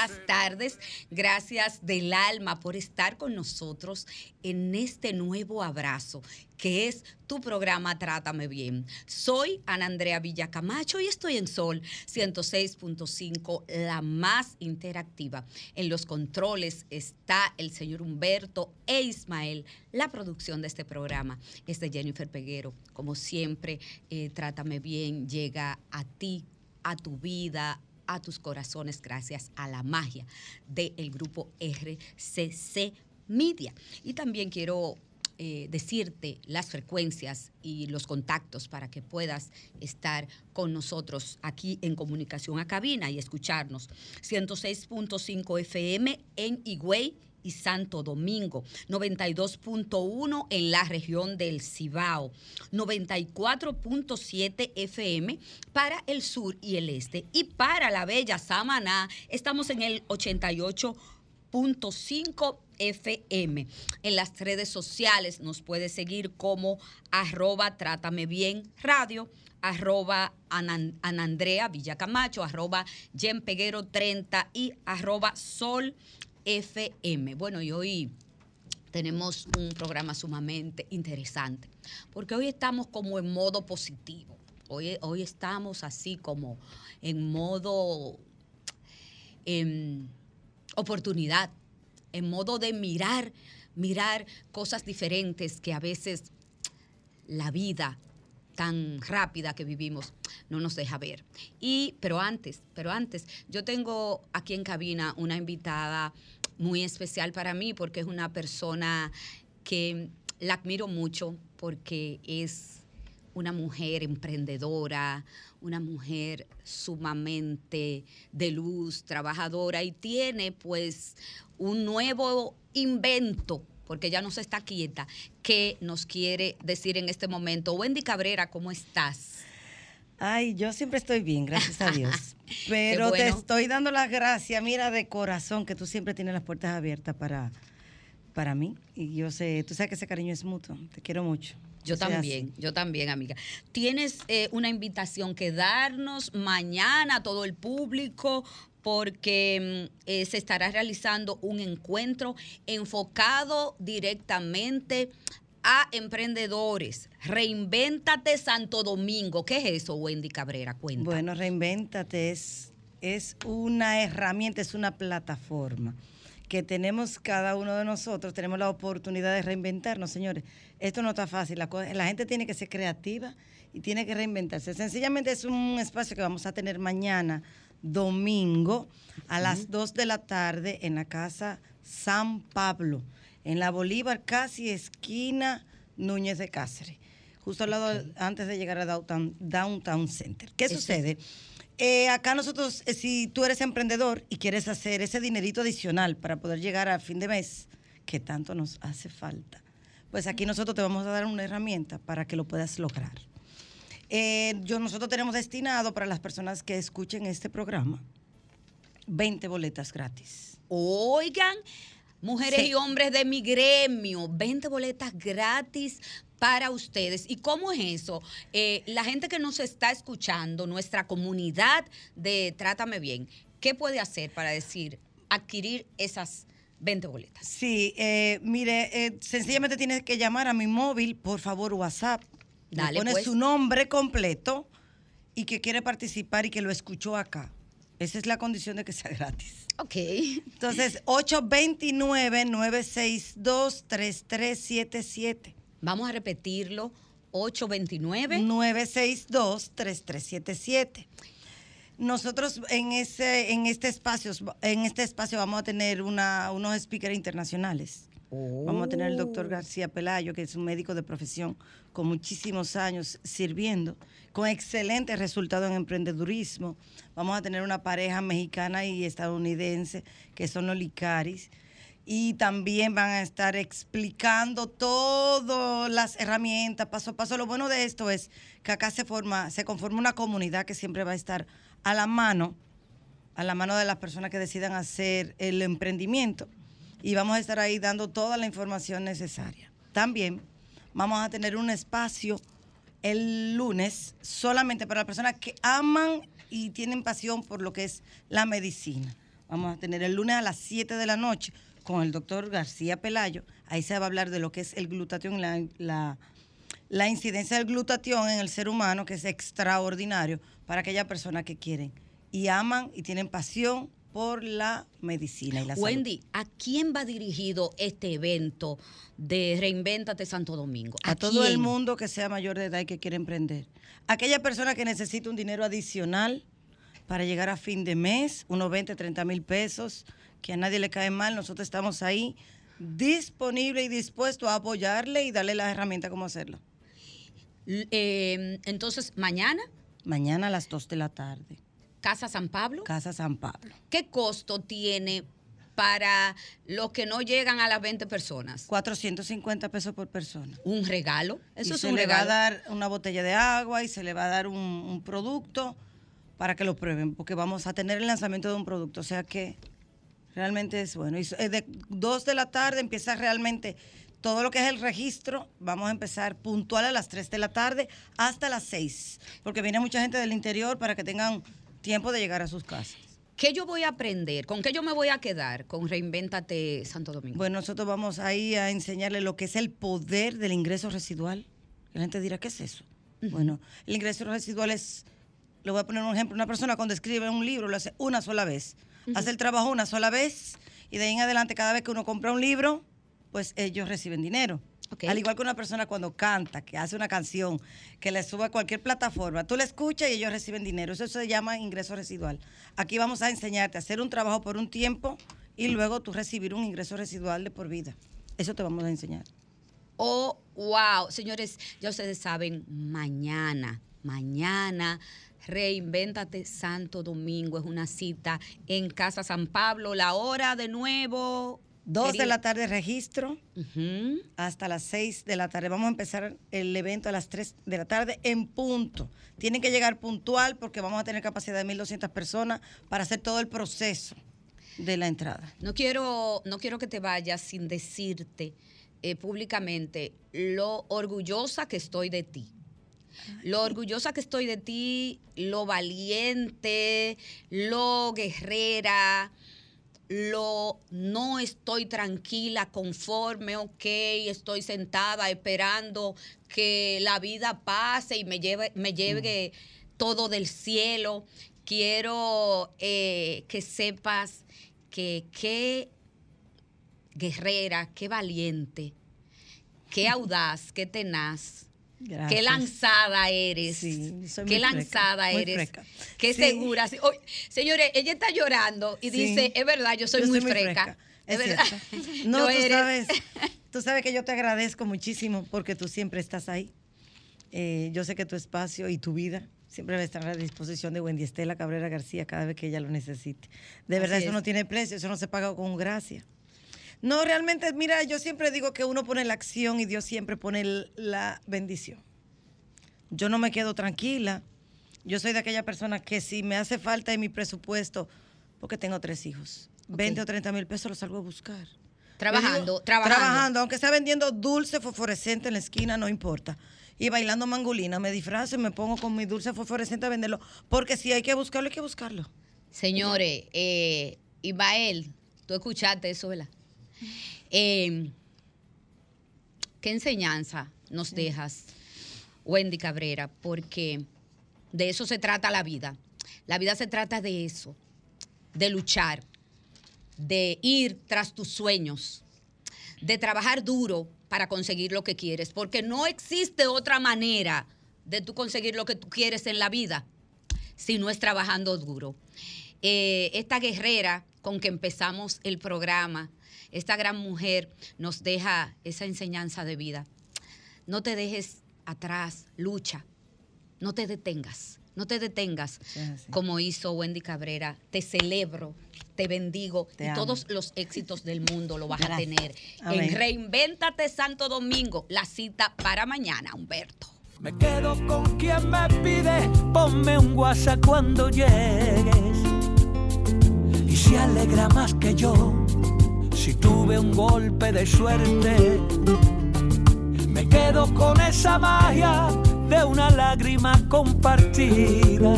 Buenas tardes, gracias del alma por estar con nosotros en este nuevo abrazo que es tu programa Trátame Bien. Soy Ana Andrea Villacamacho y estoy en Sol 106.5, la más interactiva. En los controles está el señor Humberto e Ismael. La producción de este programa es de Jennifer Peguero. Como siempre, eh, Trátame Bien llega a ti, a tu vida, a tus corazones gracias a la magia del grupo RCC Media. Y también quiero eh, decirte las frecuencias y los contactos para que puedas estar con nosotros aquí en comunicación a cabina y escucharnos. 106.5 FM en Higüey y Santo Domingo, 92.1 en la región del Cibao, 94.7 FM para el sur y el este y para la bella Samaná estamos en el 88.5 FM. En las redes sociales nos puede seguir como arroba trátame bien radio arroba Anandrea Villacamacho, arroba Jen Peguero 30 y arroba Sol FM. Bueno, y hoy tenemos un programa sumamente interesante, porque hoy estamos como en modo positivo. Hoy, hoy estamos así como en modo em, oportunidad, en modo de mirar, mirar cosas diferentes que a veces la vida tan rápida que vivimos no nos deja ver. Y, pero antes, pero antes, yo tengo aquí en cabina una invitada muy especial para mí porque es una persona que la admiro mucho porque es una mujer emprendedora, una mujer sumamente de luz, trabajadora y tiene pues un nuevo invento porque ella no se está quieta, que nos quiere decir en este momento. Wendy Cabrera, ¿cómo estás? Ay, yo siempre estoy bien, gracias a Dios. Pero te estoy dando las gracias, mira, de corazón, que tú siempre tienes las puertas abiertas para, para mí. Y yo sé, tú sabes que ese cariño es mutuo. Te quiero mucho. Yo también, yo también, amiga. Tienes eh, una invitación que darnos mañana a todo el público porque mm, eh, se estará realizando un encuentro enfocado directamente a emprendedores. Reinvéntate Santo Domingo. ¿Qué es eso, Wendy Cabrera? Cuenta. Bueno, Reinvéntate es, es una herramienta, es una plataforma que tenemos cada uno de nosotros, tenemos la oportunidad de reinventarnos, señores. Esto no está fácil, la, la gente tiene que ser creativa y tiene que reinventarse. Sencillamente es un espacio que vamos a tener mañana domingo a las 2 de la tarde en la casa San Pablo, en la Bolívar, casi esquina Núñez de Cáceres, justo al lado, antes de llegar a Downtown, Downtown Center. ¿Qué sucede? Eh, acá nosotros, eh, si tú eres emprendedor y quieres hacer ese dinerito adicional para poder llegar a fin de mes, que tanto nos hace falta, pues aquí nosotros te vamos a dar una herramienta para que lo puedas lograr. Eh, yo, nosotros tenemos destinado para las personas que escuchen este programa 20 boletas gratis. Oigan, Mujeres Sí. y hombres de mi gremio, 20 boletas gratis para ustedes. ¿Y cómo es eso? Eh, la gente que nos está escuchando, nuestra comunidad de Trátame Bien, ¿qué puede hacer para decir, adquirir esas 20 boletas? Sí, eh, mire, eh, sencillamente tienes que llamar a mi móvil, por favor, WhatsApp. Le Dale, pones pues. su nombre completo y que quiere participar y que lo escuchó acá. Esa es la condición de que sea gratis. Ok. Entonces, 829-962-3377. Vamos a repetirlo. 829. 962-3377. Nosotros en ese, en este espacio, en este espacio vamos a tener una, unos speakers internacionales. Vamos a tener al doctor García Pelayo, que es un médico de profesión con muchísimos años sirviendo, con excelentes resultados en emprendedurismo. Vamos a tener una pareja mexicana y estadounidense, que son los Licaris. Y también van a estar explicando todas las herramientas, paso a paso. Lo bueno de esto es que acá se forma, se conforma una comunidad que siempre va a estar a la mano, a la mano de las personas que decidan hacer el emprendimiento y vamos a estar ahí dando toda la información necesaria. También vamos a tener un espacio el lunes solamente para las personas que aman y tienen pasión por lo que es la medicina. Vamos a tener el lunes a las 7 de la noche con el doctor García Pelayo. Ahí se va a hablar de lo que es el glutatión, la, la, la incidencia del glutatión en el ser humano, que es extraordinario para aquellas personas que quieren y aman y tienen pasión por la medicina y la salud. Wendy, ¿a quién va dirigido este evento de Reinvéntate Santo Domingo? a todo el mundo que sea mayor de edad y que quiere emprender. Aquella persona que necesita un dinero adicional para llegar a fin de mes, unos 20, 30 mil pesos, que a nadie le cae mal, nosotros estamos ahí disponible y dispuesto a apoyarle y darle las herramientas cómo hacerlo. Eh, entonces, mañana, Mañana a las 2 de la tarde, Casa San Pablo. Casa San Pablo. ¿Qué costo tiene para los que no llegan a las 20 personas? 450 pesos por persona. ¿Un regalo? Eso y es se un le regalo. va a dar una botella de agua y se le va a dar un, un producto para que lo prueben, porque vamos a tener el lanzamiento de un producto. O sea que realmente es bueno. Y eh, de 2 de la tarde empieza realmente todo lo que es el registro. Vamos a empezar puntual a las 3 de la tarde hasta las 6, porque viene mucha gente del interior para que tengan tiempo de llegar a sus casas. ¿Qué yo voy a aprender? ¿Con qué yo me voy a quedar con Reinvéntate Santo Domingo? Bueno, nosotros vamos ahí a enseñarle lo que es el poder del ingreso residual. La gente dirá, ¿qué es eso? Bueno, el ingreso residual es, le voy a poner un ejemplo, una persona cuando escribe un libro lo hace una sola vez, hace el trabajo una sola vez y de ahí en adelante cada vez que uno compra un libro, pues ellos reciben dinero. Al igual que una persona cuando canta, que hace una canción, que le sube a cualquier plataforma, tú la escuchas y ellos reciben dinero. Eso se llama ingreso residual. Aquí vamos a enseñarte a hacer un trabajo por un tiempo y luego tú recibir un ingreso residual de por vida. Eso te vamos a enseñar. Oh, wow. Señores, ya ustedes saben, mañana, mañana, Reinvéntate Santo Domingo. Es una cita en Casa San Pablo. La hora de nuevo. Dos de querido- la tarde registro hasta las seis de la tarde. Vamos a empezar el evento a las tres de la tarde en punto. Tienen que llegar puntual porque vamos a tener capacidad de 1.200 personas para hacer todo el proceso de la entrada. No quiero, no quiero que te vayas sin decirte eh, públicamente lo orgullosa que estoy de ti. Lo orgullosa que estoy de ti, lo valiente, lo guerrera, lo no estoy tranquila, conforme, ok, estoy sentada esperando que la vida pase y me lleve, me lleve todo del cielo. Quiero eh, que sepas que qué guerrera, qué valiente, qué audaz, qué tenaz. Qué lanzada eres. Sí, soy qué muy freca, lanzada muy eres. freca. Qué Sí. segura. Señores, ella está llorando y Sí. dice, es verdad, yo soy muy freca. Es. No, Lo tú sabes, tú sabes que yo te agradezco muchísimo porque tú siempre estás ahí. Eh, yo sé que tu espacio y tu vida siempre va a estar a la disposición de Wendy Estela Cabrera García cada vez que ella lo necesite. De Así verdad, eso es. no tiene precio, eso no se paga con gracia. No, realmente, mira, yo siempre digo que uno pone la acción y Dios siempre pone la bendición. Yo no me quedo tranquila. Yo soy de aquella persona que si me hace falta en mi presupuesto, porque tengo tres hijos, 20 o 30 mil pesos los salgo a buscar. Trabajando, trabajando. Trabajando, aunque sea vendiendo dulce fosforescente en la esquina, no importa. Y bailando mangolina, me disfrazo y me pongo con mi dulce fosforescente a venderlo. Porque si hay que buscarlo, hay que buscarlo. Señores, eh, Ibael, tú escuchaste eso, ¿verdad? Eh, ¿Qué enseñanza nos dejas, Wendy Cabrera? Porque de eso se trata la vida. La vida se trata de eso, de luchar, de ir tras tus sueños, de trabajar duro para conseguir lo que quieres, porque no existe otra manera de tú conseguir lo que tú quieres en la vida si no es trabajando duro. Eh, esta guerrera con que empezamos el programa, esta gran mujer nos deja esa enseñanza de vida. No te dejes atrás, lucha, no te detengas, no te detengas como hizo Wendy Cabrera. Te celebro, te bendigo y todos los éxitos del mundo lo vas a tener. En Reinvéntate Santo Domingo, la cita para mañana, Humberto. Me quedo con quien me pide, ponme un WhatsApp cuando llegues. Y se alegra más que yo si tuve un golpe de suerte. Me quedo con esa magia de una lágrima compartida.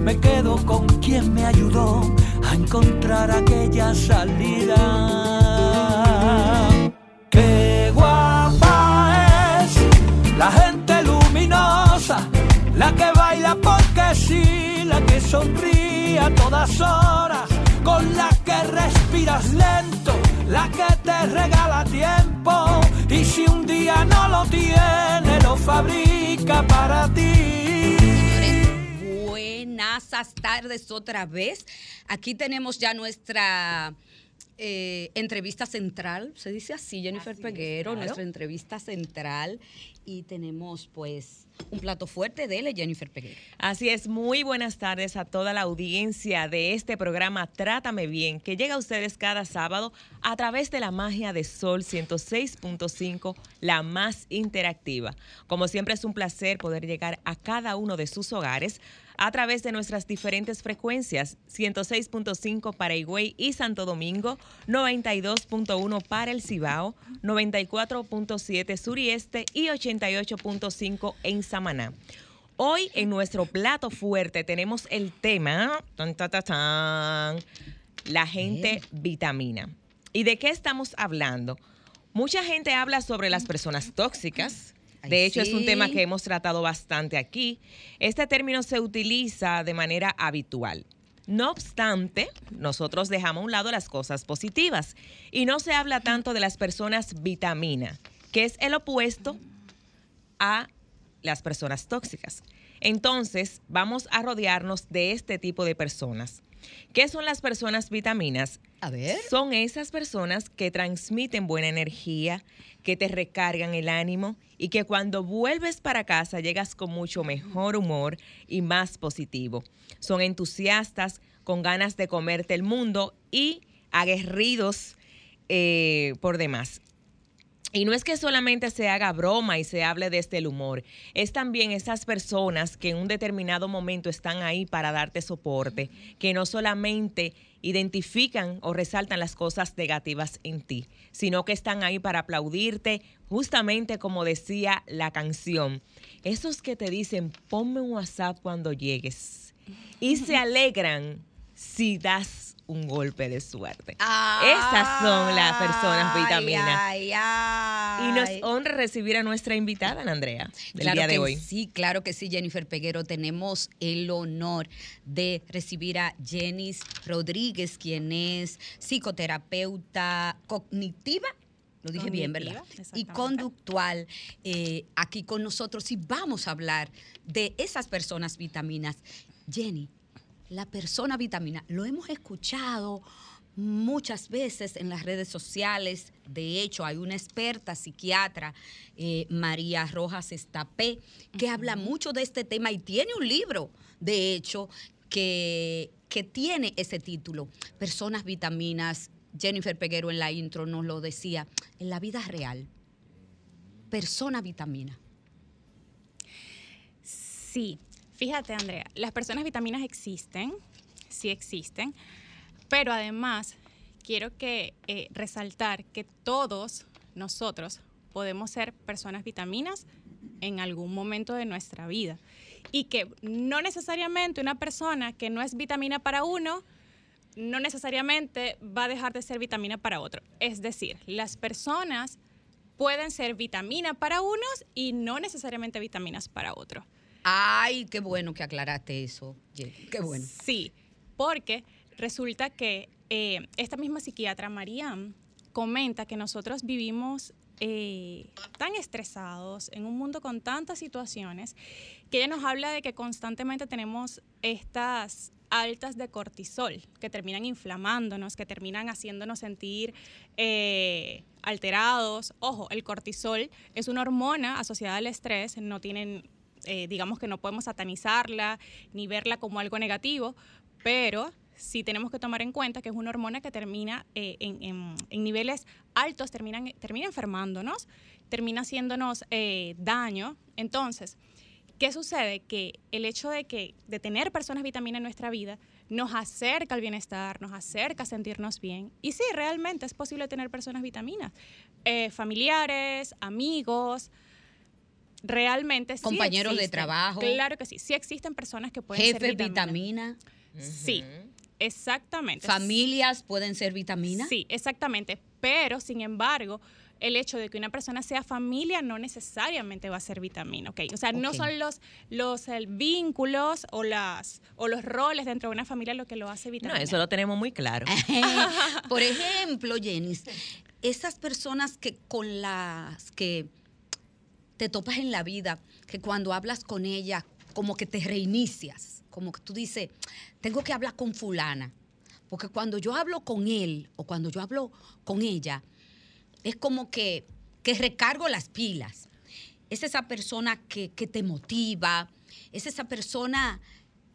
Me quedo con quien me ayudó a encontrar aquella salida. Qué guapa es la gente luminosa, la que baila porque sí, la que sonríe a todas horas con la respiras lento, la que te regala tiempo y si un día no lo tiene, lo fabrica para ti. Buenas tardes otra vez. Aquí tenemos ya nuestra eh, entrevista central, se dice así, Jennifer Peguero, nuestra entrevista central. Y tenemos pues un plato fuerte de él, Jennifer Peguero. Así es, muy buenas tardes a toda la audiencia de este programa Trátame Bien, que llega a ustedes cada sábado a través de la magia de Sol 106.5, la más interactiva. Como siempre es un placer poder llegar a cada uno de sus hogares a través de nuestras diferentes frecuencias, 106.5 para Higüey y Santo Domingo, 92.1 para el Cibao, 94.7 sur y este y 88.5 en Samaná. Hoy en nuestro plato fuerte tenemos el tema, la gente vitamina. ¿Y de qué estamos hablando? Mucha gente habla sobre las personas tóxicas, de hecho, es un tema que hemos tratado bastante aquí. Este término se utiliza de manera habitual. No obstante, nosotros dejamos a un lado las cosas positivas y no se habla tanto de las personas vitamina, que es el opuesto a las personas tóxicas. Entonces, vamos a rodearnos de este tipo de personas. ¿Qué son las personas vitaminas? A ver. Son esas personas que transmiten buena energía, que te recargan el ánimo y que cuando vuelves para casa llegas con mucho mejor humor y más positivo. Son entusiastas, con ganas de comerte el mundo y aguerridos eh, por demás. Y no es que solamente se haga broma y se hable desde el humor, es también esas personas que en un determinado momento están ahí para darte soporte, que no solamente identifican o resaltan las cosas negativas en ti, sino que están ahí para aplaudirte, justamente como decía la canción. Esos que te dicen, ponme un WhatsApp cuando llegues. Y se alegran si das un golpe de suerte. Esas son las personas vitaminas. y nos honra recibir a nuestra invitada, Andrea, del día de hoy. Sí, claro que sí, Jennifer Peguero. Tenemos el honor de recibir a Jenis Rodríguez, quien es psicoterapeuta cognitiva lo dije bien, ¿verdad? Y conductual eh, aquí con nosotros y vamos a hablar de esas personas vitaminas. Jenny, la persona vitamina. Lo hemos escuchado muchas veces en las redes sociales. De hecho, hay una experta psiquiatra, eh, María Rojas Estapé, que habla mucho de este tema y tiene un libro, de hecho, que, que tiene ese título, Personas Vitaminas. Jennifer Peguero en la intro nos lo decía, en la vida real, persona vitamina. Sí, Fíjate, Andrea, las personas vitaminas existen, sí existen, pero además quiero que eh, resaltar que todos nosotros podemos ser personas vitaminas en algún momento de nuestra vida y que no necesariamente una persona que no es vitamina para uno no necesariamente va a dejar de ser vitamina para otro. Es decir, las personas pueden ser vitamina para unos y no necesariamente vitaminas para otros. Ay, qué bueno que aclaraste eso. Qué bueno. Sí, porque resulta que eh, esta misma psiquiatra, Mariam, comenta que nosotros vivimos eh, tan estresados en un mundo con tantas situaciones que ella nos habla de que constantemente tenemos estas altas de cortisol que terminan inflamándonos, que terminan haciéndonos sentir eh, alterados. Ojo, el cortisol es una hormona asociada al estrés, no tienen, eh, digamos que no podemos satanizarla ni verla como algo negativo, pero sí tenemos que tomar en cuenta que es una hormona que termina eh, en, niveles altos, termina enfermándonos, termina haciéndonos daño. Entonces, ¿Qué sucede? Que el hecho de, que, de tener personas vitamina en nuestra vida nos acerca al bienestar, nos acerca a sentirnos bien. Y sí, realmente es posible tener personas vitaminas. Eh, familiares, amigos, realmente sí Compañeros de trabajo. Claro que sí. Sí existen personas que pueden ser vitamina. Sí, exactamente. Familias pueden ser vitaminas. Sí, exactamente. Pero, sin embargo, el hecho de que una persona sea familia no necesariamente va a ser vitamina, ¿ok? O sea, no son los, los vínculos o, las, o los roles dentro de una familia lo que lo hace vitamina. No, eso lo tenemos muy claro. Por ejemplo, Jenny, esas personas que con las que te topas en la vida, que cuando hablas con ella, como que te reinicias, como que tú dices, tengo que hablar con fulana, porque cuando yo hablo con él o cuando yo hablo con ella, es como que, recargo las pilas. Es esa persona que, te motiva, es esa persona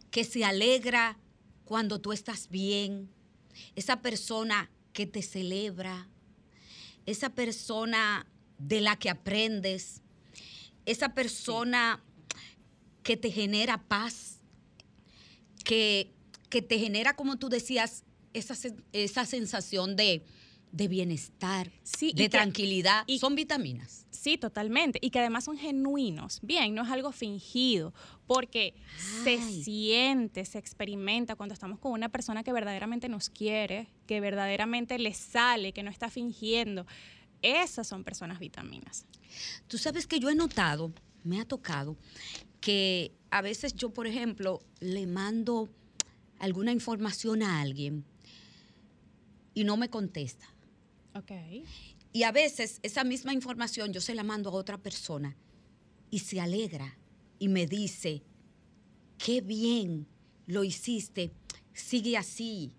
que se alegra cuando tú estás bien, esa persona que te celebra, esa persona de la que aprendes, esa persona que te genera paz, que, te genera, como tú decías, esa, esa sensación de, de bienestar, de tranquilidad. Y, son vitaminas. Sí, totalmente. Y que además son genuinos. Bien, no es algo fingido, porque se siente, se experimenta cuando estamos con una persona que verdaderamente nos quiere, que verdaderamente le sale, que no está fingiendo. Esas son personas vitaminas. Tú sabes que yo he notado, me ha tocado, que a veces yo, por ejemplo, le mando alguna información a alguien y no me contesta y a veces esa misma información yo se la mando a otra persona y se alegra y me dice, qué bien lo hiciste, sigue así,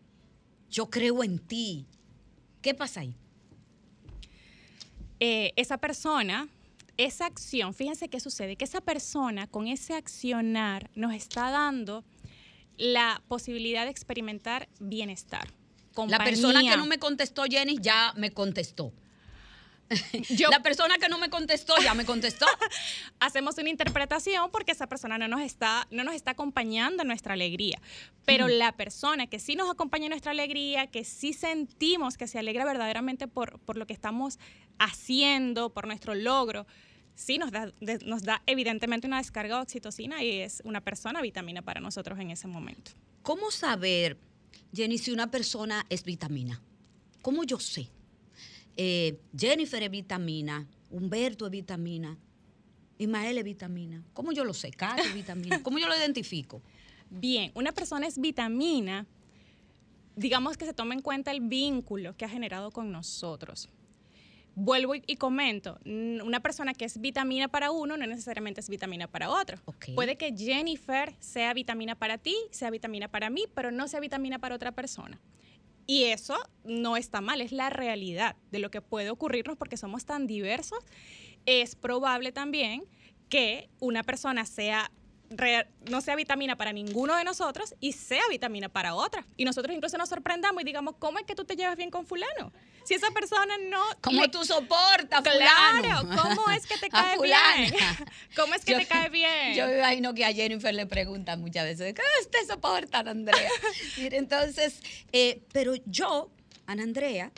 yo creo en ti. ¿Qué pasa ahí? Eh, esa persona, esa acción, fíjense qué sucede, que esa persona con ese accionar nos está dando la posibilidad de experimentar bienestar. La persona que no me contestó, Jenny, ya me contestó. la persona que no me contestó ya me contestó. Hacemos una interpretación porque esa persona no nos está, no nos está acompañando en nuestra alegría. Pero la persona que sí nos acompaña en nuestra alegría, que sí sentimos que se alegra verdaderamente por, por lo que estamos haciendo, por nuestro logro, sí nos da, nos da evidentemente una descarga de oxitocina y es una persona vitamina para nosotros en ese momento. ¿Cómo saber? Jenny, si una persona es vitamina, ¿cómo yo sé? Eh, Jennifer es vitamina, Humberto es vitamina, Ismael es vitamina. ¿Cómo yo lo sé? Es vitamina. ¿Cómo yo lo identifico? Bien, una persona es vitamina, digamos que se toma en cuenta el vínculo que ha generado con nosotros vuelvo y, comento, una persona que es vitamina para uno no necesariamente es vitamina para otro. Puede que Jennifer sea vitamina para ti, sea vitamina para mí, pero no sea vitamina para otra persona. Y eso no está mal, es la realidad de lo que puede ocurrirnos porque somos tan diversos. Es probable también que una persona sea no sea vitamina para ninguno de nosotros y sea vitamina para otra. Y nosotros incluso nos sorprendamos y digamos, ¿cómo es que tú te llevas bien con fulano? Si esa persona no... ¿Cómo tú soportas, Claro, ¿cómo es que te cae bien? ¿Cómo es que te cae bien? Yo me imagino que a Jennifer le preguntan muchas veces, ¿qué usted soporta, Andrea? Entonces, eh, pero yo Ana Andrea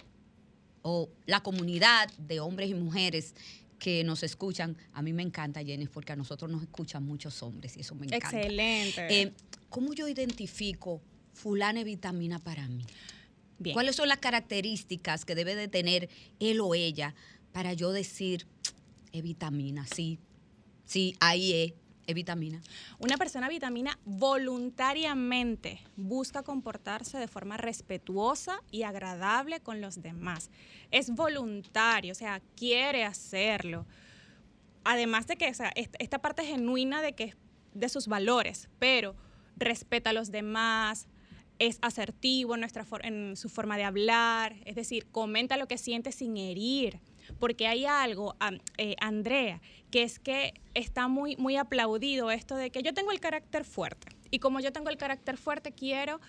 o la comunidad de hombres y mujeres que nos escuchan, a mí me encanta, Jenny, porque a nosotros nos escuchan muchos hombres y eso me encanta. Excelente. Eh, ¿Cómo yo identifico fulana vitamina para mí? Bien. ¿Cuáles son las características que debe de tener él o ella para yo decir, es vitamina, sí, sí, ahí es, es vitamina? Una persona vitamina voluntariamente busca comportarse de forma respetuosa y agradable con los demás. Es voluntario, o sea, quiere hacerlo. Además de que o sea, est- esta parte genuina de que de sus valores, pero respeta a los demás, es asertivo en, nuestra en su forma de hablar, es decir, comenta lo que siente sin herir. Porque hay algo, eh, Andrea, que es que está muy, muy aplaudido esto de que yo tengo el carácter fuerte. Y como yo tengo el carácter fuerte, quiero,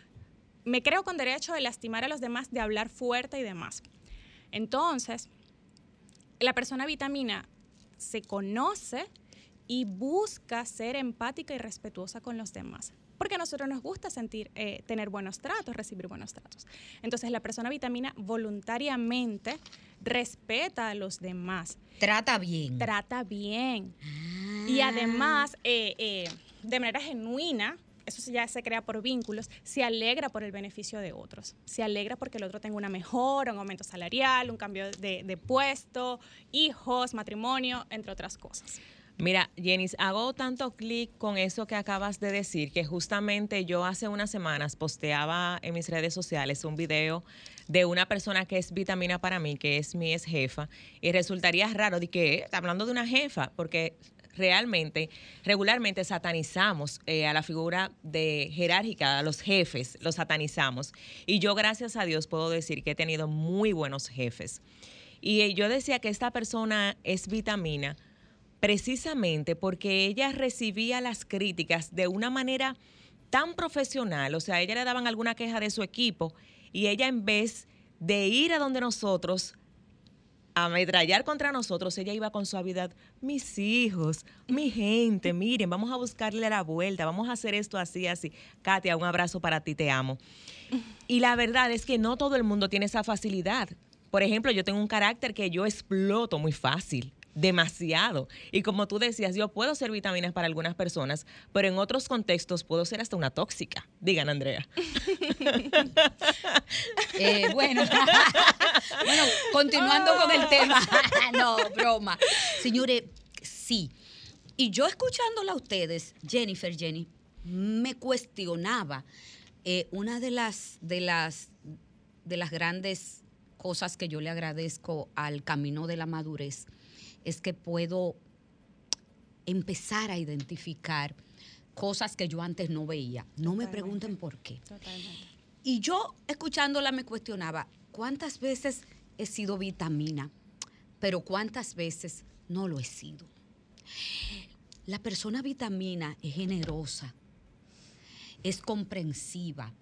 me creo con derecho de lastimar a los demás, de hablar fuerte y demás. Entonces, la persona vitamina se conoce y busca ser empática y respetuosa con los demás. Porque a nosotros nos gusta sentir, eh, tener buenos tratos, recibir buenos tratos. Entonces, la persona vitamina voluntariamente respeta a los demás, Trata bien. trata bien. Y además, eh, eh, de manera genuina, eso ya se crea por vínculos, se alegra por el beneficio de otros. Se alegra porque el otro tenga una mejora, un aumento salarial, un cambio de, de puesto, hijos, matrimonio, entre otras cosas. Mira, Jenis, hago tanto clic con eso que acabas de decir que justamente yo hace unas semanas posteaba en mis redes sociales un video de una persona que es vitamina para mí, que es mi ex jefa, y resultaría raro de que "Eh, está hablando de una jefa, porque realmente, regularmente satanizamos eh, a la figura de jerárquica, a los jefes, los satanizamos. Y yo, gracias a Dios, puedo decir que he tenido muy buenos jefes. Y eh, yo decía que esta persona es vitamina precisamente porque ella recibía las críticas de una manera tan profesional, o sea, a ella le daban alguna queja de su equipo y ella en vez de ir a donde nosotros a contra nosotros, ella iba con suavidad, mis hijos, mi gente, miren, vamos a buscarle la vuelta, vamos a hacer esto así, así. Katia, un abrazo para ti, te amo. Y la verdad es que no todo el mundo tiene esa facilidad. Por ejemplo, yo tengo un carácter que yo exploto muy fácil, demasiado. Y como tú decías, yo puedo ser vitaminas para algunas personas, pero en otros contextos puedo ser hasta una tóxica. Digan, Andrea. Eh, bueno, bueno, continuando con el tema. no, broma. Señores, sí. Y yo escuchándola a ustedes, Jennifer, Jenny, me cuestionaba eh, una de las, de las de las grandes cosas que yo le agradezco al camino de la madurez es que puedo empezar a identificar cosas que yo antes no veía. No me pregunten por qué. Totalmente. Y yo escuchándola me cuestionaba, ¿cuántas veces he sido vitamina? Pero ¿cuántas veces no lo he sido? La persona vitamina es generosa, es comprensiva,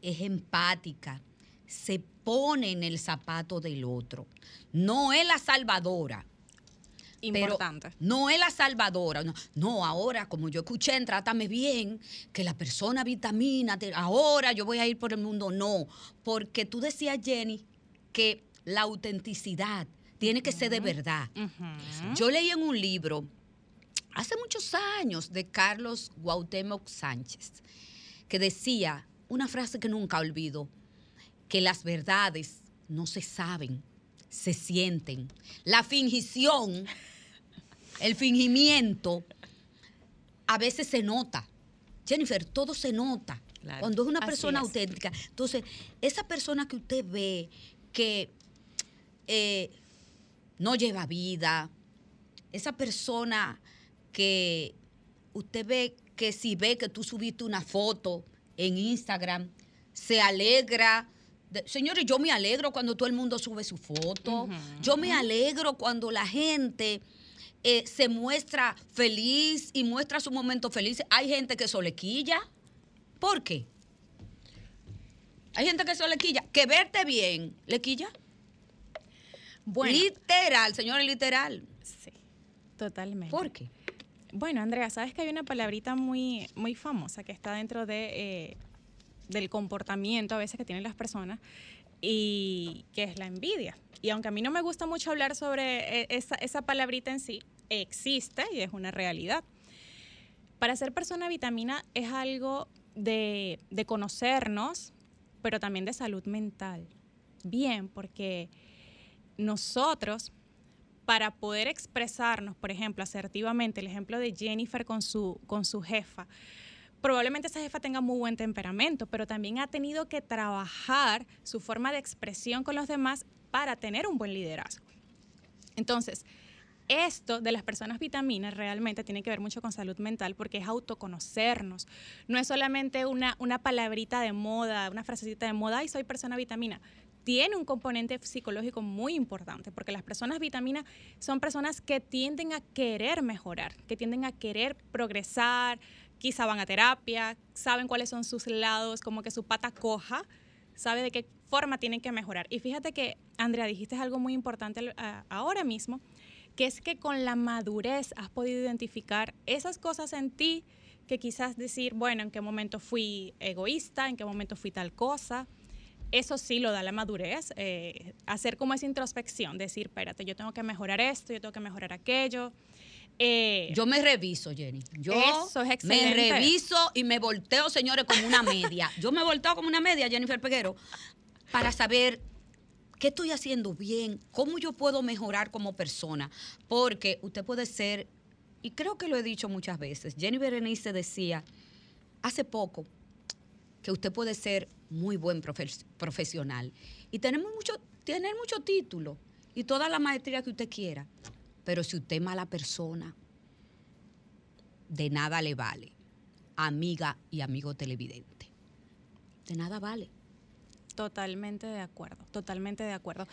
es empática, se pone en el zapato del otro. No es la salvadora, pero Importante. no es la salvadora. No, no, ahora, como yo escuché en Trátame Bien, que la persona vitamina, te- ahora yo voy a ir por el mundo. No, porque tú decías, Jenny, que la autenticidad tiene que ser de verdad. Yo leí en un libro hace muchos años de Carlos Guautemoc Sánchez, que decía una frase que nunca olvido, que las verdades no se saben, se sienten. La fingición, el fingimiento, a veces se nota. Jennifer, todo se nota. Claro. Cuando es una persona es. auténtica. Entonces, esa persona que usted ve que eh, no lleva vida, esa persona que usted ve que si ve que tú subiste una foto en Instagram, se alegra. de- señores, yo me alegro cuando todo el mundo sube su foto. Yo me alegro cuando la gente eh, se muestra feliz y muestra su momento feliz. Hay gente que solequilla. ¿Por qué? Hay gente que solequilla. Que verte bien, ¿le quilla? Bueno, Literal, señores, literal. sí, totalmente. ¿Por qué? Bueno, Andrea, sabes que hay una palabrita muy, muy famosa que está dentro de, eh, del comportamiento a veces que tienen las personas y que es la envidia. Y aunque a mí no me gusta mucho hablar sobre eh, esa, esa palabrita en sí, existe y es una realidad. Para ser persona vitamina es algo de, de conocernos, pero también de salud mental. Bien, porque nosotros, para poder expresarnos, por ejemplo, asertivamente, el ejemplo de Jennifer con su, con su jefa, probablemente esa jefa tenga muy buen temperamento, pero también ha tenido que trabajar su forma de expresión con los demás para tener un buen liderazgo. Entonces, esto de las personas vitaminas realmente tiene que ver mucho con salud mental porque es autoconocernos. No es solamente una, una palabrita de moda, una frasecita de moda, y soy persona vitamina. Tiene un componente psicológico muy importante porque las personas vitaminas son personas que tienden a querer mejorar, que tienden a querer progresar, quizá van a terapia, saben cuáles son sus lados, como que su pata coja, sabe de qué forma tienen que mejorar. Y fíjate que, Andrea, dijiste algo muy importante ahora mismo, que es que con la madurez has podido identificar esas cosas en ti que quizás decir, bueno, en qué momento fui egoísta, en qué momento fui tal cosa. Eso sí lo da la madurez, eh, hacer como esa introspección, decir, espérate, yo tengo que mejorar esto, yo tengo que mejorar aquello. Eh, yo me reviso, Jenny. Yo me reviso y me volteo, señores, como una media. Yo me volteo como una media, Jennifer Peguero, para saber ¿Qué estoy haciendo bien? ¿Cómo yo puedo mejorar como persona? Porque usted puede ser, y creo que lo he dicho muchas veces, Jenny Berenice decía hace poco que usted puede ser muy buen profesional y tenemos mucho, tener mucho título y toda la maestría que usted quiera, pero si usted mala persona, de nada le vale, amiga y amigo televidente. De nada vale. Totalmente de acuerdo, totalmente de acuerdo.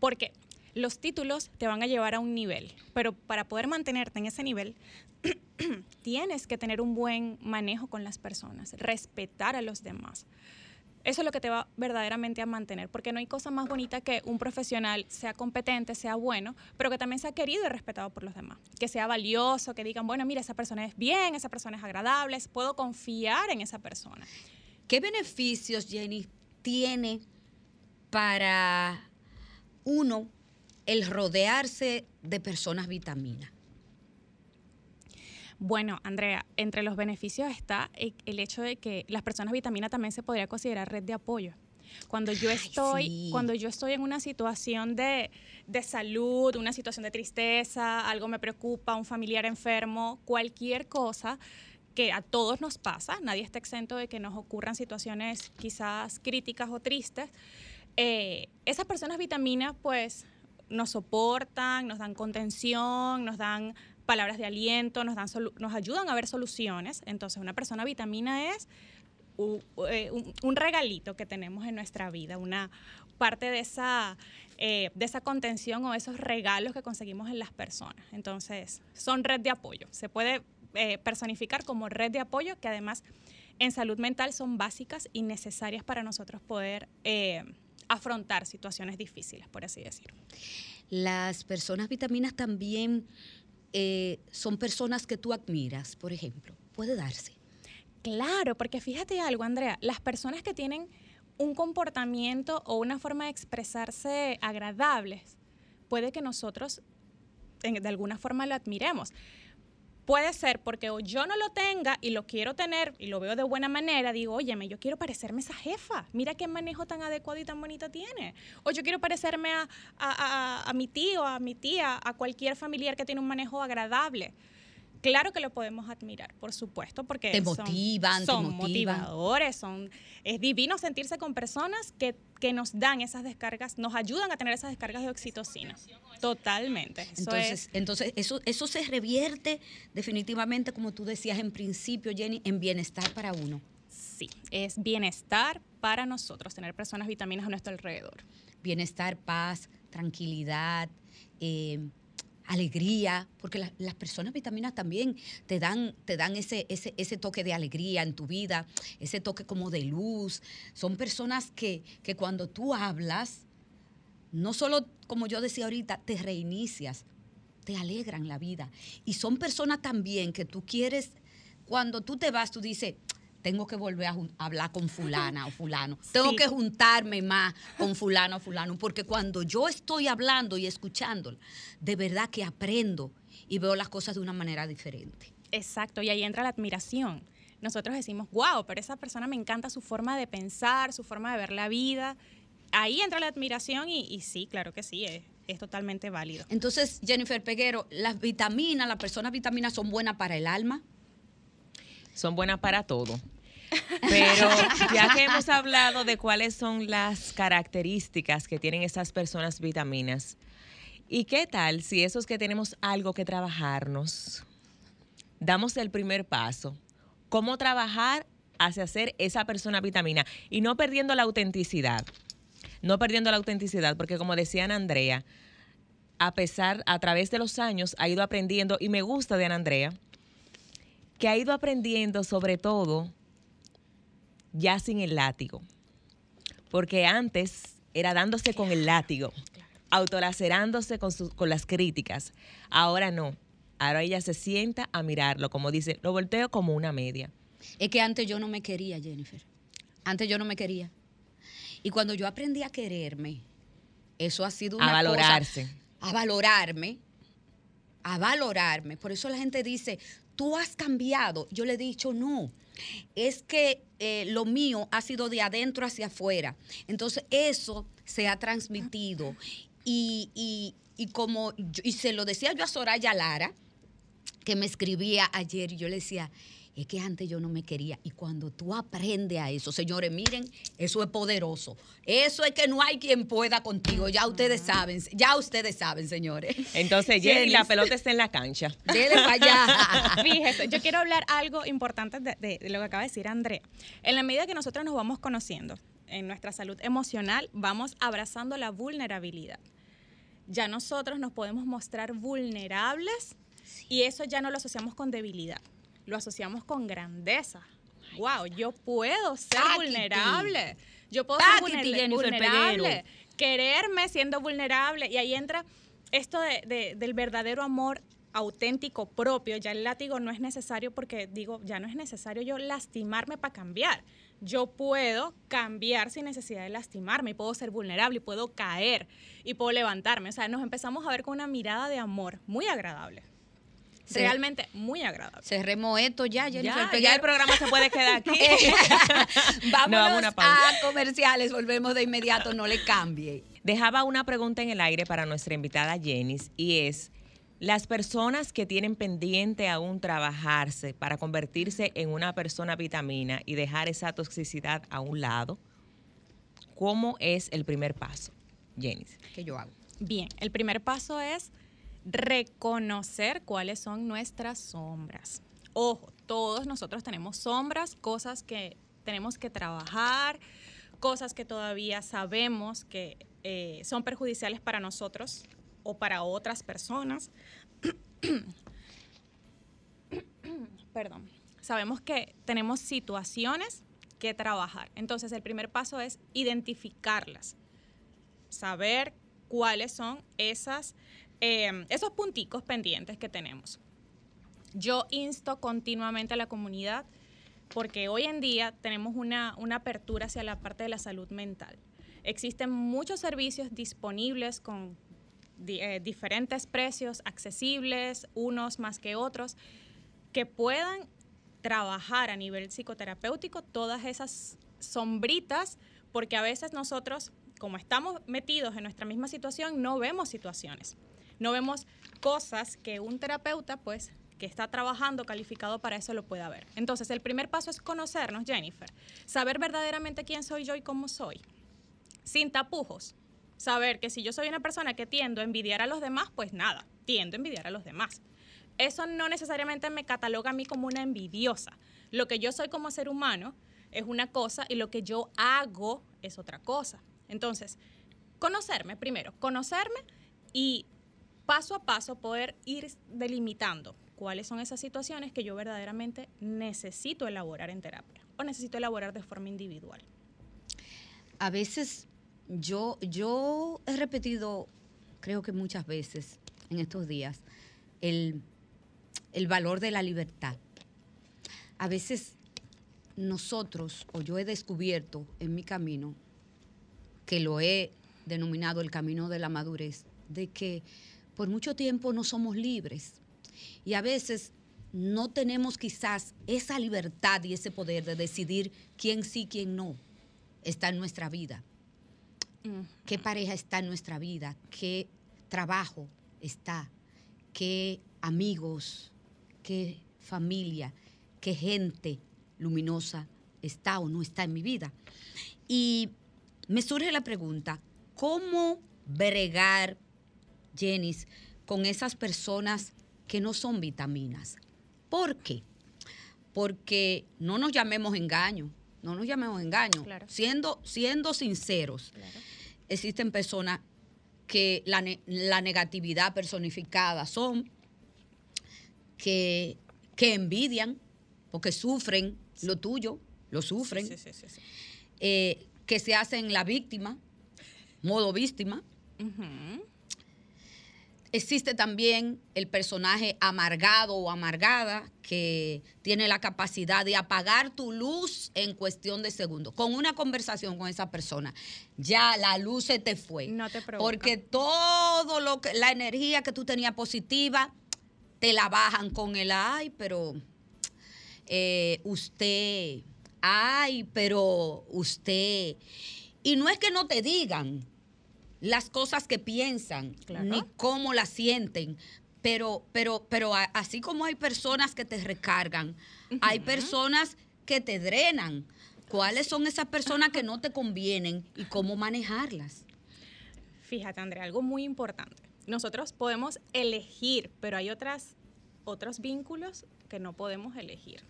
Porque los títulos te van a llevar a un nivel, pero para poder mantenerte en ese nivel, tienes que tener un buen manejo con las personas, respetar a los demás. Eso es lo que te va verdaderamente a mantener, porque no hay cosa más bonita que un profesional sea competente, sea bueno, pero que también sea querido y respetado por los demás. Que sea valioso, que digan, bueno, mira, esa persona es bien, esa persona es agradable, puedo confiar en esa persona. ¿Qué beneficios, Jenny, tiene para uno el rodearse de personas vitaminas? Bueno, Andrea, entre los beneficios está el hecho de que las personas vitaminas también se podría considerar red de apoyo. Cuando yo estoy, cuando yo estoy en una situación de, de, salud, una situación de tristeza, algo me preocupa, un familiar enfermo, cualquier cosa, que a todos nos pasa, nadie está exento de que nos ocurran situaciones quizás críticas o tristes. Eh, esas personas vitaminas pues nos soportan, nos dan contención, nos dan palabras de aliento, nos, dan nos ayudan a ver soluciones. Entonces una persona vitamina es eh, un, regalito que tenemos en nuestra vida, una parte de esa, eh, de esa contención o esos regalos que conseguimos en las personas. Entonces son red de apoyo. Se puede eh, personificar como red de apoyo que además en salud mental son básicas y necesarias para nosotros poder eh, afrontar situaciones difíciles, por así decirlo. Las personas vitaminas también eh, son personas que tú admiras, por ejemplo. Puede darse. Claro, porque fíjate algo, Andrea, las personas que tienen un comportamiento o una forma de expresarse agradables, puede que nosotros de alguna forma lo admiremos. Puede ser porque o yo no lo tenga y lo quiero tener y lo veo de buena manera, digo, óyeme, yo quiero parecerme esa jefa, mira qué manejo tan adecuado y tan bonito tiene. O yo quiero parecerme a, a mi tío, a mi tía, a cualquier familiar que tiene un manejo agradable. Claro que lo podemos admirar, por supuesto, porque te motivan, son, motivadores, son, es divino sentirse con personas que, que, nos dan esas descargas, nos ayudan a tener esas descargas de oxitocina. Totalmente. entonces, entonces eso, eso se revierte definitivamente, como tú decías en principio, Jenny, en bienestar para uno. Sí, es bienestar para nosotros, tener personas vitaminas a nuestro alrededor. Bienestar, paz, tranquilidad. Eh, alegría, porque las personas vitaminas también te dan, te dan ese, ese, ese, toque de alegría en tu vida, ese toque como de luz. Son personas que, que cuando tú hablas, no solo, como yo decía ahorita, te reinicias, te alegran la vida. Y son personas también que tú quieres, cuando tú te vas, tú dices, tengo que volver a, hablar con fulana o fulano. Tengo Sí. que juntarme más con fulano o fulano, porque cuando yo estoy hablando y escuchando, de verdad que aprendo y veo las cosas de una manera diferente. Exacto, y ahí entra la admiración. Nosotros decimos, wow, pero esa persona me encanta su forma de pensar, su forma de ver la vida. Ahí entra la admiración y, y sí, claro que sí, es, es totalmente válido. Entonces, Jennifer Peguero, las vitaminas, las personas vitaminas son buenas para el alma. Son buenas para todo. Pero ya que hemos hablado de cuáles son las características que tienen esas personas vitaminas, ¿y qué tal si esos que tenemos algo que trabajarnos, damos el primer paso? ¿Cómo trabajar hacia ser esa persona vitamina? Y no perdiendo la autenticidad. No perdiendo la autenticidad, porque como decía Ana Andrea, a pesar, a través de los años, ha ido aprendiendo, y me gusta de Ana Andrea, que ha ido aprendiendo sobre todo ya sin el látigo. Porque antes era dándose con el látigo, autolacerándose con, sus- con las críticas. Ahora no. Ahora ella se sienta a mirarlo, como dice, lo volteo como una media. Es que antes yo no me quería, Jennifer. Antes yo no me quería. Y cuando yo aprendí a quererme, eso ha sido una A cosa- valorarse. a valorarme, a valorarme. Por eso la gente dice, tú has cambiado. Yo le he dicho, no. Es que eh, lo mío ha sido de adentro hacia afuera. Entonces eso se ha transmitido. Y, y- como, y se lo decía yo a Soraya Lara, que me escribía ayer y yo le decía, es que antes yo no me quería. Y cuando tú aprendes a eso, señores, miren, eso es poderoso. Eso es que no hay quien pueda contigo. Ya ustedes saben, ya ustedes saben, señores. Entonces, Jenny, Jenny, la pelota está en la cancha. Dele para allá. Fíjese, yo quiero hablar algo importante de, de- de lo que acaba de decir Andrea. En la medida que nosotros nos vamos conociendo en nuestra salud emocional, vamos abrazando la vulnerabilidad. Ya nosotros nos podemos mostrar vulnerables y eso ya no lo asociamos con debilidad, lo asociamos con grandeza. Wow, yo puedo ser Taquiti. vulnerable. Yo puedo Taquiti, ser vulnerable. Quererme siendo vulnerable. Y ahí entra esto de- de- del verdadero amor auténtico propio. Ya el látigo no es necesario porque digo, ya no es necesario yo lastimarme para cambiar. Yo puedo cambiar sin necesidad de lastimarme y puedo ser vulnerable y puedo caer y puedo levantarme. O sea, nos empezamos a ver con una mirada de amor muy agradable. Realmente muy agradable. Cerremos esto ya, Jennifer. Ya, el programa se puede quedar aquí. Vámonos No, a comerciales, volvemos de inmediato, no le cambie. Dejaba una pregunta en el aire para nuestra invitada Jenis y es, las personas que tienen pendiente aún trabajarse para convertirse en una persona vitamina y dejar esa toxicidad a un lado, ¿cómo es el primer paso? Jenis. ¿Qué yo hago? Bien, el primer paso es reconocer cuáles son nuestras sombras. Ojo, todos nosotros tenemos sombras, cosas que tenemos que trabajar, cosas que todavía sabemos que eh, son perjudiciales para nosotros o para otras personas. Perdón. Sabemos que tenemos situaciones que trabajar. Entonces, el primer paso es identificarlas saber cuáles son esas, eh, esos punticos pendientes que tenemos. Yo insto continuamente a la comunidad porque hoy en día tenemos una, una apertura hacia la parte de la salud mental. Existen muchos servicios disponibles con eh, diferentes precios accesibles, unos más que otros, que puedan trabajar a nivel psicoterapéutico todas esas sombritas, porque a veces nosotros, como estamos metidos en nuestra misma situación, no vemos situaciones, no vemos cosas que un terapeuta, pues, que está trabajando calificado para eso lo pueda ver. Entonces, el primer paso es conocernos, Jennifer, saber verdaderamente quién soy yo y cómo soy, sin tapujos. Saber que si yo soy una persona que tiendo a envidiar a los demás, pues nada, tiendo a envidiar a los demás eso no necesariamente me cataloga a mí como una envidiosa. Lo que yo soy como ser humano es una cosa y lo que yo hago es otra cosa. Entonces, conocerme primero, conocerme y paso a paso poder ir delimitando cuáles son esas situaciones que yo verdaderamente necesito elaborar en terapia o necesito elaborar de forma individual. A veces yo, yo he repetido, creo que muchas veces en estos días, el, el valor de la libertad. A veces nosotros, o yo he descubierto en mi camino, que lo he denominado el camino de la madurez, de que por mucho tiempo no somos libres. Y a veces no tenemos quizás esa libertad y ese poder de decidir quién sí, quién no está en nuestra vida, qué pareja está en nuestra vida, qué trabajo está, qué amigos, qué familia, qué gente luminosa está o no está en mi vida. Y me surge la pregunta, ¿cómo bregar, Jenis, con esas personas que no son vitaminas? ¿Por qué? Porque no nos llamemos engaño, no nos llamemos engaño. Siendo, siendo sinceros, existen personas que la, la, negatividad personificada son que, que envidian porque sufren lo tuyo, lo sufren, eh, que se hacen la víctima, modo víctima. Existe también el personaje amargado o amargada que tiene la capacidad de apagar tu luz en cuestión de segundos. Con una conversación con esa persona, ya la luz se te fue. No te Porque todo lo que la energía que tú tenías positiva te la bajan con el ay, pero eh, usted, ay, pero usted. Y no es que no te digan las cosas que piensan, ni cómo las sienten, pero, pero, pero así como hay personas que te recargan, hay personas que te drenan. ¿Cuáles son esas personas que no te convienen y cómo manejarlas? Fíjate, Andrea, algo muy importante. Nosotros podemos elegir, pero hay otras, otros vínculos que no podemos elegir.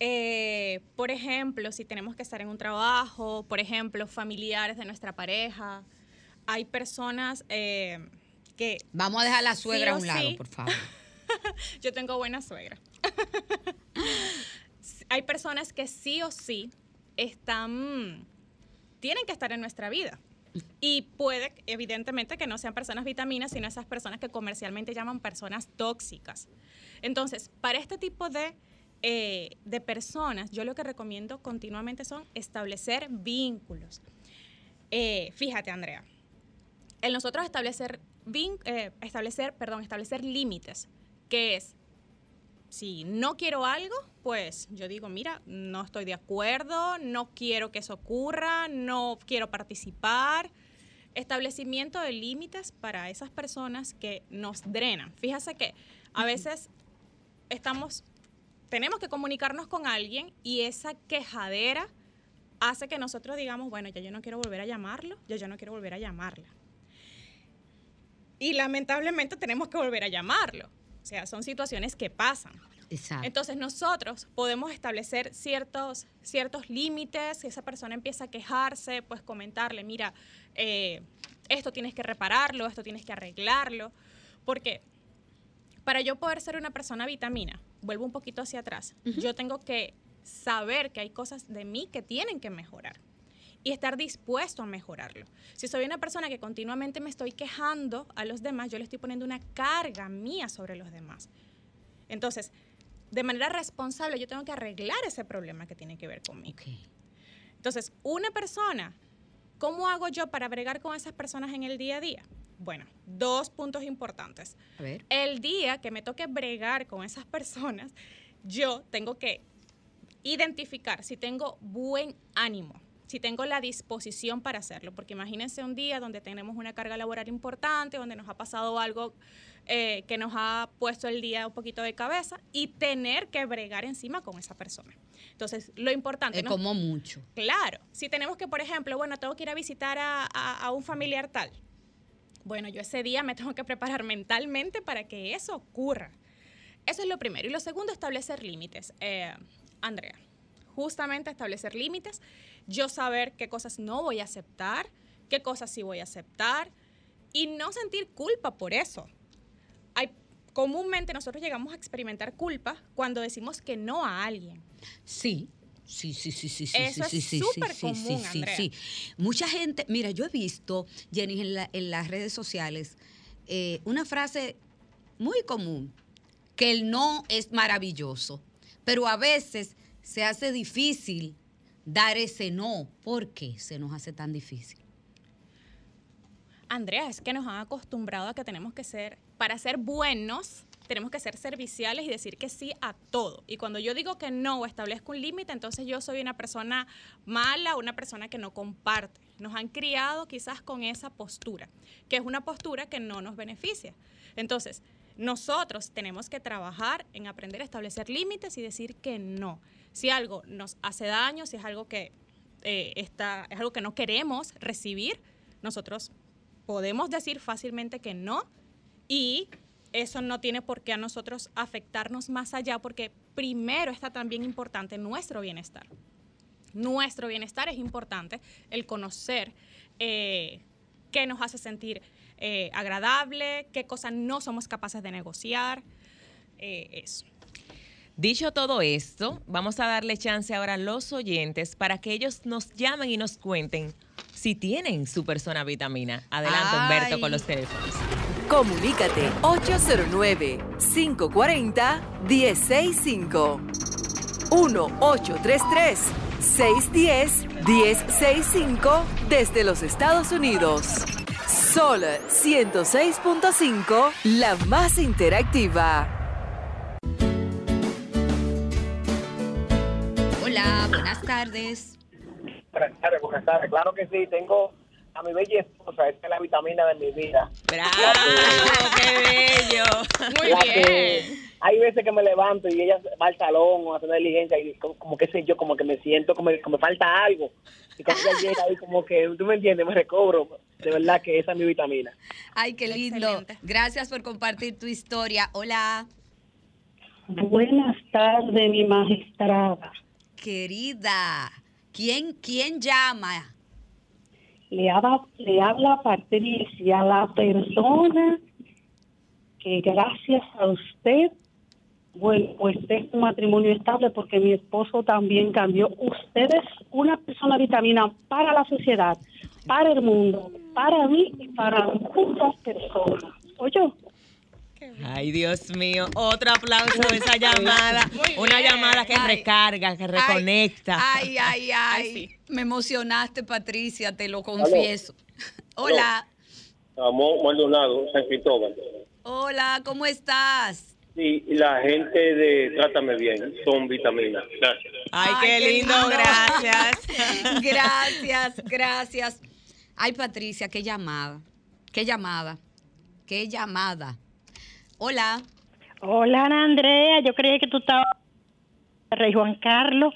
Eh, por ejemplo, si tenemos que estar en un trabajo, por ejemplo, familiares de nuestra pareja, hay personas eh, que... Vamos a dejar la suegra a un lado, por favor. Yo tengo buena suegra. hay personas que sí o sí están, tienen que estar en nuestra vida. Y puede, evidentemente, que no sean personas vitaminas, sino esas personas que comercialmente llaman personas tóxicas. Entonces, para este tipo de eh, de personas, yo lo que recomiendo continuamente son establecer vínculos. Eh, fíjate, Andrea, el nosotros establecer, eh, establecer, perdón, establecer límites, que es, si no quiero algo, pues yo digo, mira, no estoy de acuerdo, no quiero que eso ocurra, no quiero participar. Establecimiento de límites para esas personas que nos drenan. Fíjate que a veces estamos tenemos que comunicarnos con alguien y esa quejadera hace que nosotros digamos, bueno, ya yo no quiero volver a llamarlo, ya yo no quiero volver a llamarla. Y lamentablemente tenemos que volver a llamarlo. O sea, son situaciones que pasan. Exacto. Entonces nosotros podemos establecer ciertos, ciertos límites, si esa persona empieza a quejarse, pues comentarle, mira, eh, esto tienes que repararlo, esto tienes que arreglarlo, porque para yo poder ser una persona vitamina, vuelvo un poquito hacia atrás, yo tengo que saber que hay cosas de mí que tienen que mejorar y estar dispuesto a mejorarlo. Si soy una persona que continuamente me estoy quejando a los demás, yo le estoy poniendo una carga mía sobre los demás. Entonces, de manera responsable, yo tengo que arreglar ese problema que tiene que ver conmigo. Entonces, una persona, ¿cómo hago yo para bregar con esas personas en el día a día? Bueno, dos puntos importantes. A ver. El día que me toque bregar con esas personas, yo tengo que identificar si tengo buen ánimo, si tengo la disposición para hacerlo, porque imagínense un día donde tenemos una carga laboral importante, donde nos ha pasado algo eh, que nos ha puesto el día un poquito de cabeza y tener que bregar encima con esa persona. Entonces, lo importante... Es como mucho. Claro, si tenemos que, por ejemplo, bueno, tengo que ir a visitar a un familiar tal, bueno, yo ese día me tengo que preparar mentalmente para que eso ocurra. Eso es lo primero. Y lo segundo, establecer límites. Eh, Andrea, justamente establecer límites, yo saber qué cosas no voy a aceptar, qué cosas sí voy a aceptar y no sentir culpa por eso. Hay, comúnmente nosotros llegamos a experimentar culpa cuando decimos que no a alguien. Sí, Sí, sí, sí, sí, sí, Eso sí, es sí, súper sí, común, sí, sí, Andrea. sí. Mucha gente, mira, yo he visto, Jenny, en, la- en las redes sociales, eh, una frase muy común, que el no es maravilloso, pero a veces se hace difícil dar ese no. ¿Por qué se nos hace tan difícil? Andrea, es que nos han acostumbrado a que tenemos que ser, para ser buenos, tenemos que ser serviciales y decir que sí a todo. Y cuando yo digo que no o establezco un límite, entonces yo soy una persona mala, una persona que no comparte. Nos han criado quizás con esa postura, que es una postura que no nos beneficia. Entonces, nosotros tenemos que trabajar en aprender a establecer límites y decir que no. Si algo nos hace daño, si es algo que eh, está, es algo que no queremos recibir, nosotros podemos decir fácilmente que no y eso no tiene por qué a nosotros afectarnos más allá porque primero está también importante nuestro bienestar. Nuestro bienestar es importante, el conocer eh, qué nos hace sentir eh, agradable, qué cosas no somos capaces de negociar, eso. Dicho todo esto, vamos a darle chance ahora a los oyentes para que ellos nos llamen y nos cuenten si tienen su persona vitamina. Adelante, Humberto, con los teléfonos. Comunícate 809-540-1065. 1-833-610-1065 desde los Estados Unidos. Sol 106.5, la más interactiva. Hola, buenas tardes. Buenas tardes, buenas tardes. Claro que sí, tengo a mi bella esposa, esta es la vitamina de mi vida. ¡Bravo! ¡Qué bello! Muy La que bien. hay veces que me levanto y ella va al salón o a hacer diligencia y como, como que sé yo, como que me siento como que me falta algo. Y cuando ella llega ahí como que, tú me entiendes, me recobro. De verdad que esa es mi vitamina. Ay, qué lindo. Excelente. Gracias por compartir tu historia. Hola, Buenas tardes, mi magistrada. Querida. ¿Quién, quién llama? Le habla, le habla Patricia, la persona que gracias a usted, bueno, pues es un matrimonio estable porque mi esposo también cambió. Usted es una persona vitamina para la sociedad, para el mundo, para mí y para muchas personas. Oye, Ay, Dios mío. Otro aplauso de esa llamada. Muy Una bien. llamada que Ay. recarga, que reconecta. Ay, ay, ay. Ay, sí. Me emocionaste, Patricia, te lo confieso. Hola, Amor Maldonado, San Cristóbal. hola, ¿cómo estás? Sí, y la gente de Trátame Bien son vitaminas. Gracias. Ay, Ay, qué qué lindo, lindo. gracias. Gracias, gracias. Ay, Patricia, qué llamada. Qué llamada. Qué llamada. Hola. Hola, Ana Andrea. Yo creía que tú estabas Rey Juan Carlos.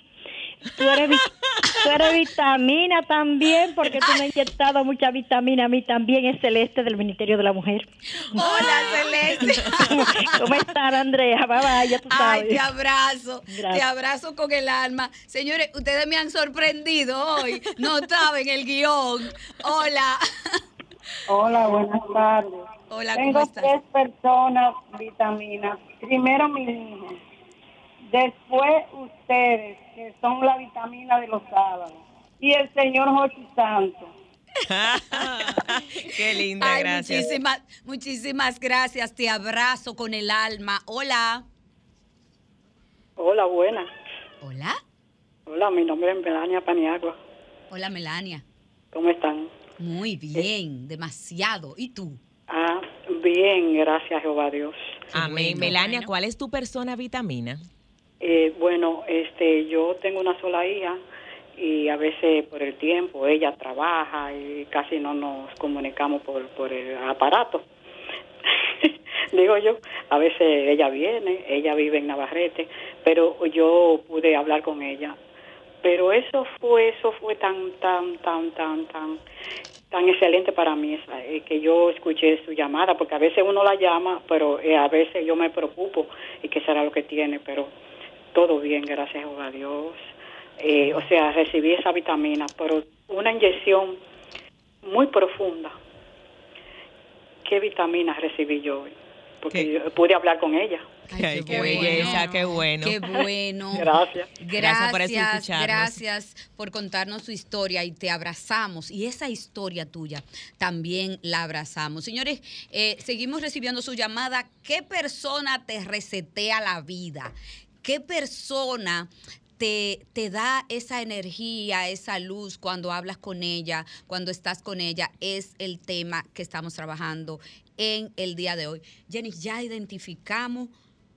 Tú eres, vi- tú eres vitamina también, porque tú me has inyectado mucha vitamina. A mí también es Celeste del Ministerio de la Mujer. Hola, Celeste. ¿Cómo estás, Andrea? Bye, bye, ya tú Ay, sabes. te abrazo, Gracias. te abrazo con el alma. Señores, ustedes me han sorprendido hoy. No estaba en el guion. Hola. Hola, buenas tardes. Hola, ¿cómo Tengo estás? tres personas vitaminas. Primero mi hijo. Después ustedes, que son la vitamina de los sábados. Y el señor Jochi Santos. qué linda, Ay, gracias. muchísimas, muchísimas gracias. Te abrazo con el alma. Hola. Hola, buenas. Hola. Hola, mi nombre es Melania Paniagua. Hola, Melania. ¿Cómo están? Muy bien, demasiado. ¿Y tú? Ah, bien, gracias Jehová Dios. Amén. bueno, Melania, bueno. ¿cuál es tu persona vitamina? Eh, bueno, este, yo tengo una sola hija y a veces por el tiempo ella trabaja y casi no nos comunicamos por, por el aparato. Digo yo, a veces ella viene, ella vive en Navarrete, pero yo pude hablar con ella. Pero eso fue, eso fue tan, tan, tan, tan, tan, tan excelente para mí, esa, eh, que yo escuché su llamada, porque a veces uno la llama, pero eh, a veces yo me preocupo y qué será lo que tiene, pero todo bien, gracias a Dios. Eh, o sea, recibí esa vitamina, pero una inyección muy profunda. ¿Qué vitaminas recibí yo hoy? Porque yo pude hablar con ella. Ay, qué, bueno. belleza, qué bueno. Qué bueno. Gracias. Gracias por Gracias, escucharnos. gracias por contarnos su historia y te abrazamos. Y esa historia tuya también la abrazamos. Señores, eh, seguimos recibiendo su llamada. ¿Qué persona te resetea la vida? ¿Qué persona te, te da esa energía, esa luz cuando hablas con ella, cuando estás con ella, es el tema que estamos trabajando en el día de hoy. Jenny, ya identificamos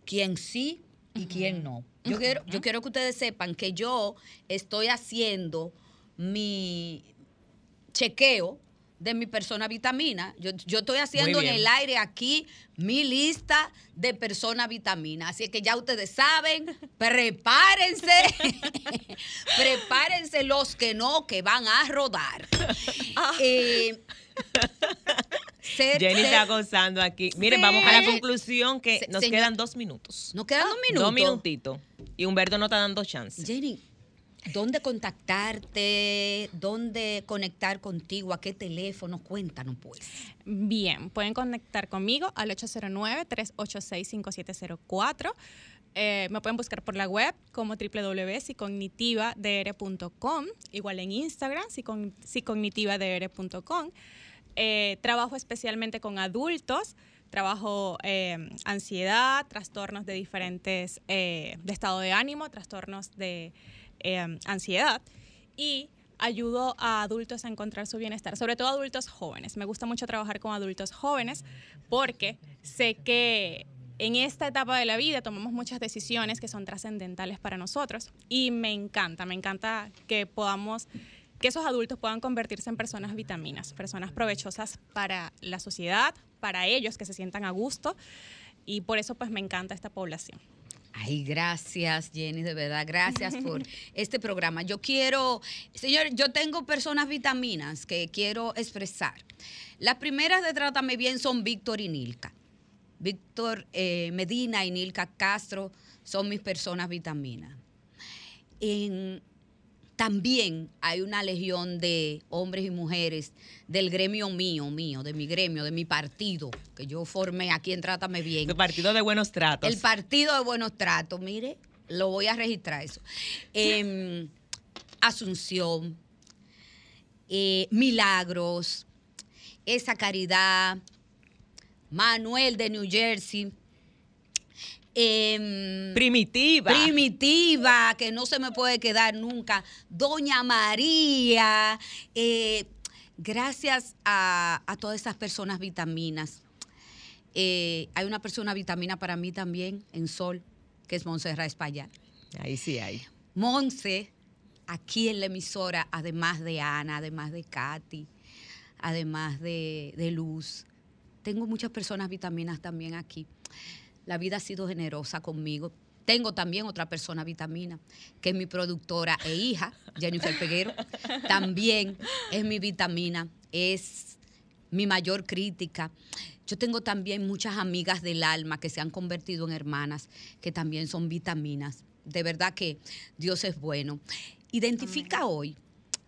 quién sí y quién no. Yo, quiero, yo quiero que ustedes sepan que yo estoy haciendo mi chequeo de mi persona vitamina. Yo, yo estoy haciendo en el aire aquí mi lista de persona vitamina. Así que ya ustedes saben, prepárense, prepárense los que no, que van a rodar. Eh, ser- Jenny ser- está gozando aquí. Miren, Sí. vamos a la conclusión que Se- nos señor- quedan dos minutos. Nos quedan dos minutos. Dos minutitos. Y Humberto no está dando chance. Jenny, ¿dónde contactarte? ¿Dónde conectar contigo? ¿A qué teléfono? Cuéntanos, pues. Bien, pueden conectar conmigo al 809-386-5704. Eh, me pueden buscar por la web como www.psicognitivadr.com, igual en Instagram, psicognitivadr.com. Eh, trabajo especialmente con adultos, trabajo eh, ansiedad, trastornos de diferentes, eh, de estado de ánimo, trastornos de eh, ansiedad y ayudo a adultos a encontrar su bienestar, sobre todo adultos jóvenes. Me gusta mucho trabajar con adultos jóvenes porque sé que en esta etapa de la vida tomamos muchas decisiones que son trascendentales para nosotros y me encanta, me encanta que podamos que esos adultos puedan convertirse en personas vitaminas, personas provechosas para la sociedad, para ellos que se sientan a gusto y por eso pues me encanta esta población. Ay, gracias, Jenny, de verdad, gracias por este programa. Yo quiero, señor, yo tengo personas vitaminas que quiero expresar. Las primeras de Trátame Bien son Víctor y Nilka. Víctor eh, Medina y Nilka Castro son mis personas vitaminas. En- también hay una legión de hombres y mujeres del gremio mío, mío, de mi gremio, de mi partido, que yo formé aquí en Trátame Bien. Tu partido de buenos tratos. El partido de buenos tratos, mire, lo voy a registrar eso. Em, Asunción, eh, Milagros, Esa Caridad, Manuel de New Jersey. Em, Primitiva. Primitiva, que no se me puede quedar nunca. Doña María. eh, gracias a, a todas esas personas vitaminas. Eh, hay una persona vitamina para mí también en Sol, que es Montserrat Espaillat. Ahí sí hay. Monse, aquí en la emisora, además de Ana, además de Katy, además de, de Luz, tengo muchas personas vitaminas también aquí. La vida ha sido generosa conmigo. Tengo también otra persona vitamina, que es mi productora e hija, Jennifer Peguero. También es mi vitamina, es mi mayor crítica. Yo tengo también muchas amigas del alma que se han convertido en hermanas, que también son vitaminas. De verdad que Dios es bueno. Identifica hoy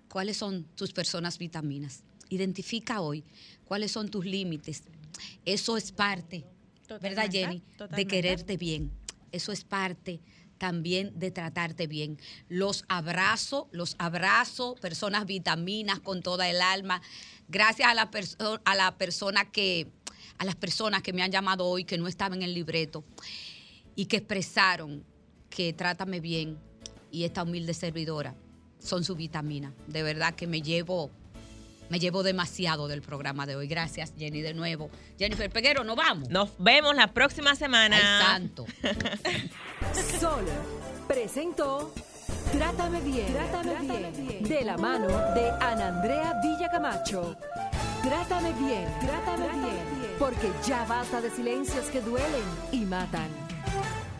cuáles son tus personas vitaminas. Identifica hoy cuáles son tus límites. Eso es parte, ¿verdad, Totalmente, Jenny? De quererte bien. Eso es parte también de tratarte bien. Los abrazo, los abrazo, personas vitaminas con toda el alma. Gracias a la, perso- a la persona que, a las personas que me han llamado hoy que no estaban en el libreto y que expresaron que trátame bien y esta humilde servidora son su vitamina. De verdad que me llevo, me llevo demasiado del programa de hoy. Gracias, Jenny, de nuevo. Jennifer Peguero, nos vamos. Nos vemos la próxima semana. Ay, santo. Sol presentó Trátame bien, Trátame bien, de la mano de Ana Andrea Villacamacho. Trátame bien, Trátame bien, porque ya basta de silencios que duelen y matan.